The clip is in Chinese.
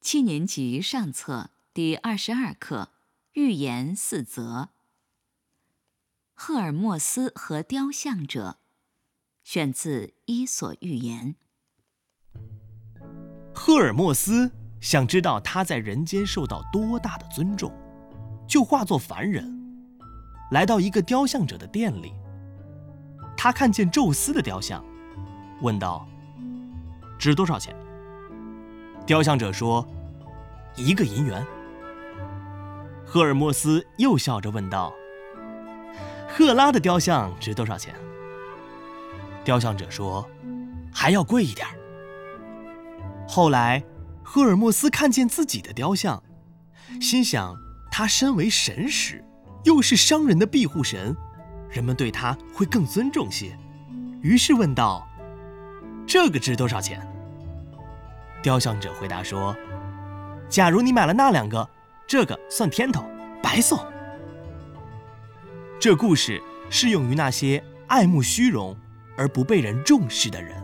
七年级上册第二十二课《寓言四则》。赫尔墨斯和雕像者，选自《伊索寓言》。赫尔墨斯想知道他在人间受到多大的尊重，就化作凡人，来到一个雕像者的店里。他看见宙斯的雕像，问道：“值多少钱？”雕像者说：“一个银元。”赫尔墨斯又笑着问道：“赫拉的雕像值多少钱？”雕像者说：“还要贵一点。”后来，赫尔墨斯看见自己的雕像，心想：他身为神使，又是商人的庇护神，人们对他会更尊重些，于是问道：“这个值多少钱？”雕像者回答说：“假如你买了那两个，这个算天头，白送。”这故事适用于那些爱慕虚荣而不被人重视的人。